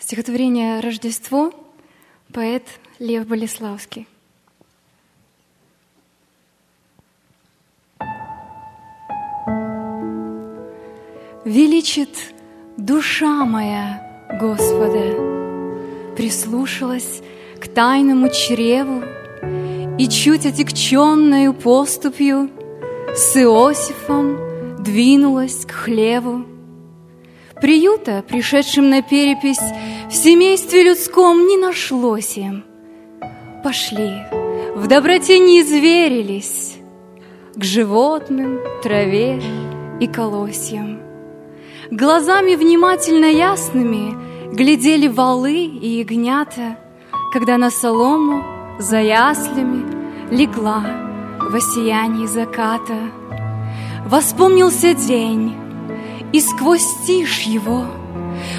Стихотворение «Рождество», поэт Лев Болеславский. Величит душа моя Господа, Прислушалась к тайному чреву И чуть отекченную поступью С Иосифом двинулась к хлеву. Приюта, пришедшим на перепись, В семействе людском не нашлось им. Пошли, в доброте не изверились К животным, траве и колосьям. Глазами внимательно ясными Глядели валы и ягнята, Когда на солому за яслями Легла в осиянии заката. Воспомнился день, и сквозь тишь его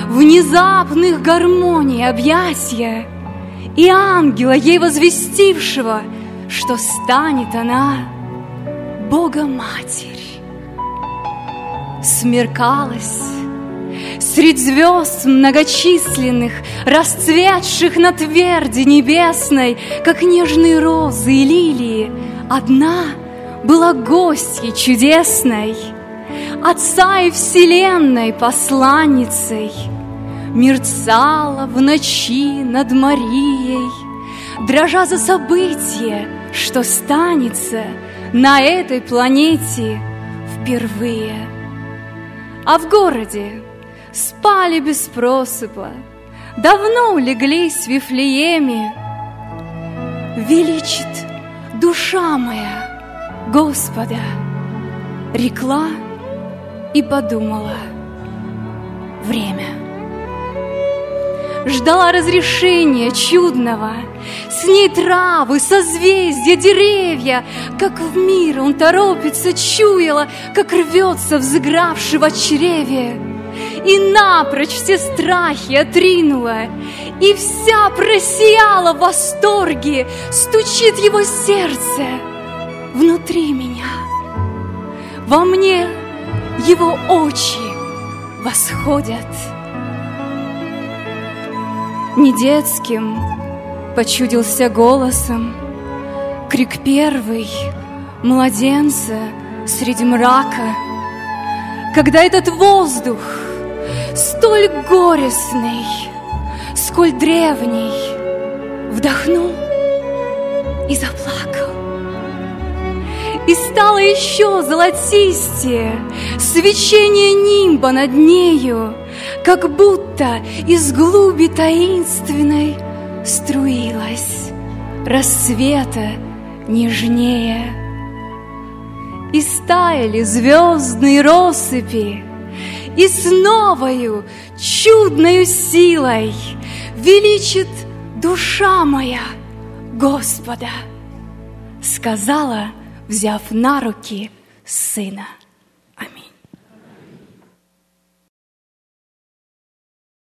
Внезапных гармоний объятия И ангела ей возвестившего, Что станет она Бога-Матерь. Смеркалась Средь звезд многочисленных, Расцветших на тверди небесной, Как нежные розы и лилии, Одна была гостьей чудесной — Отца и Вселенной посланницей, Мерцала в ночи над Марией, Дрожа за событие, что станется На этой планете впервые. А в городе спали без просыпа, Давно улеглись в Вифлееме. Величит душа моя Господа, Рекла и подумала. Время. Ждала разрешения чудного С ней травы, созвездия, деревья. Как в мир он торопится, чуяла Как рвется взыгравший в чреве. И напрочь все страхи отринула И вся просияла в восторге. Стучит его сердце внутри меня. Во мне его очи восходят. Не детским почудился голосом Крик первый младенца среди мрака, Когда этот воздух столь горестный, сколь древний, Вдохнул и заплакал. И стало еще золотистее Свечение нимба над нею, Как будто из глуби таинственной Струилась рассвета нежнее. И стаяли звездные россыпи, И с новою чудною силой Величит душа моя Господа, Сказала взяв на руки сина.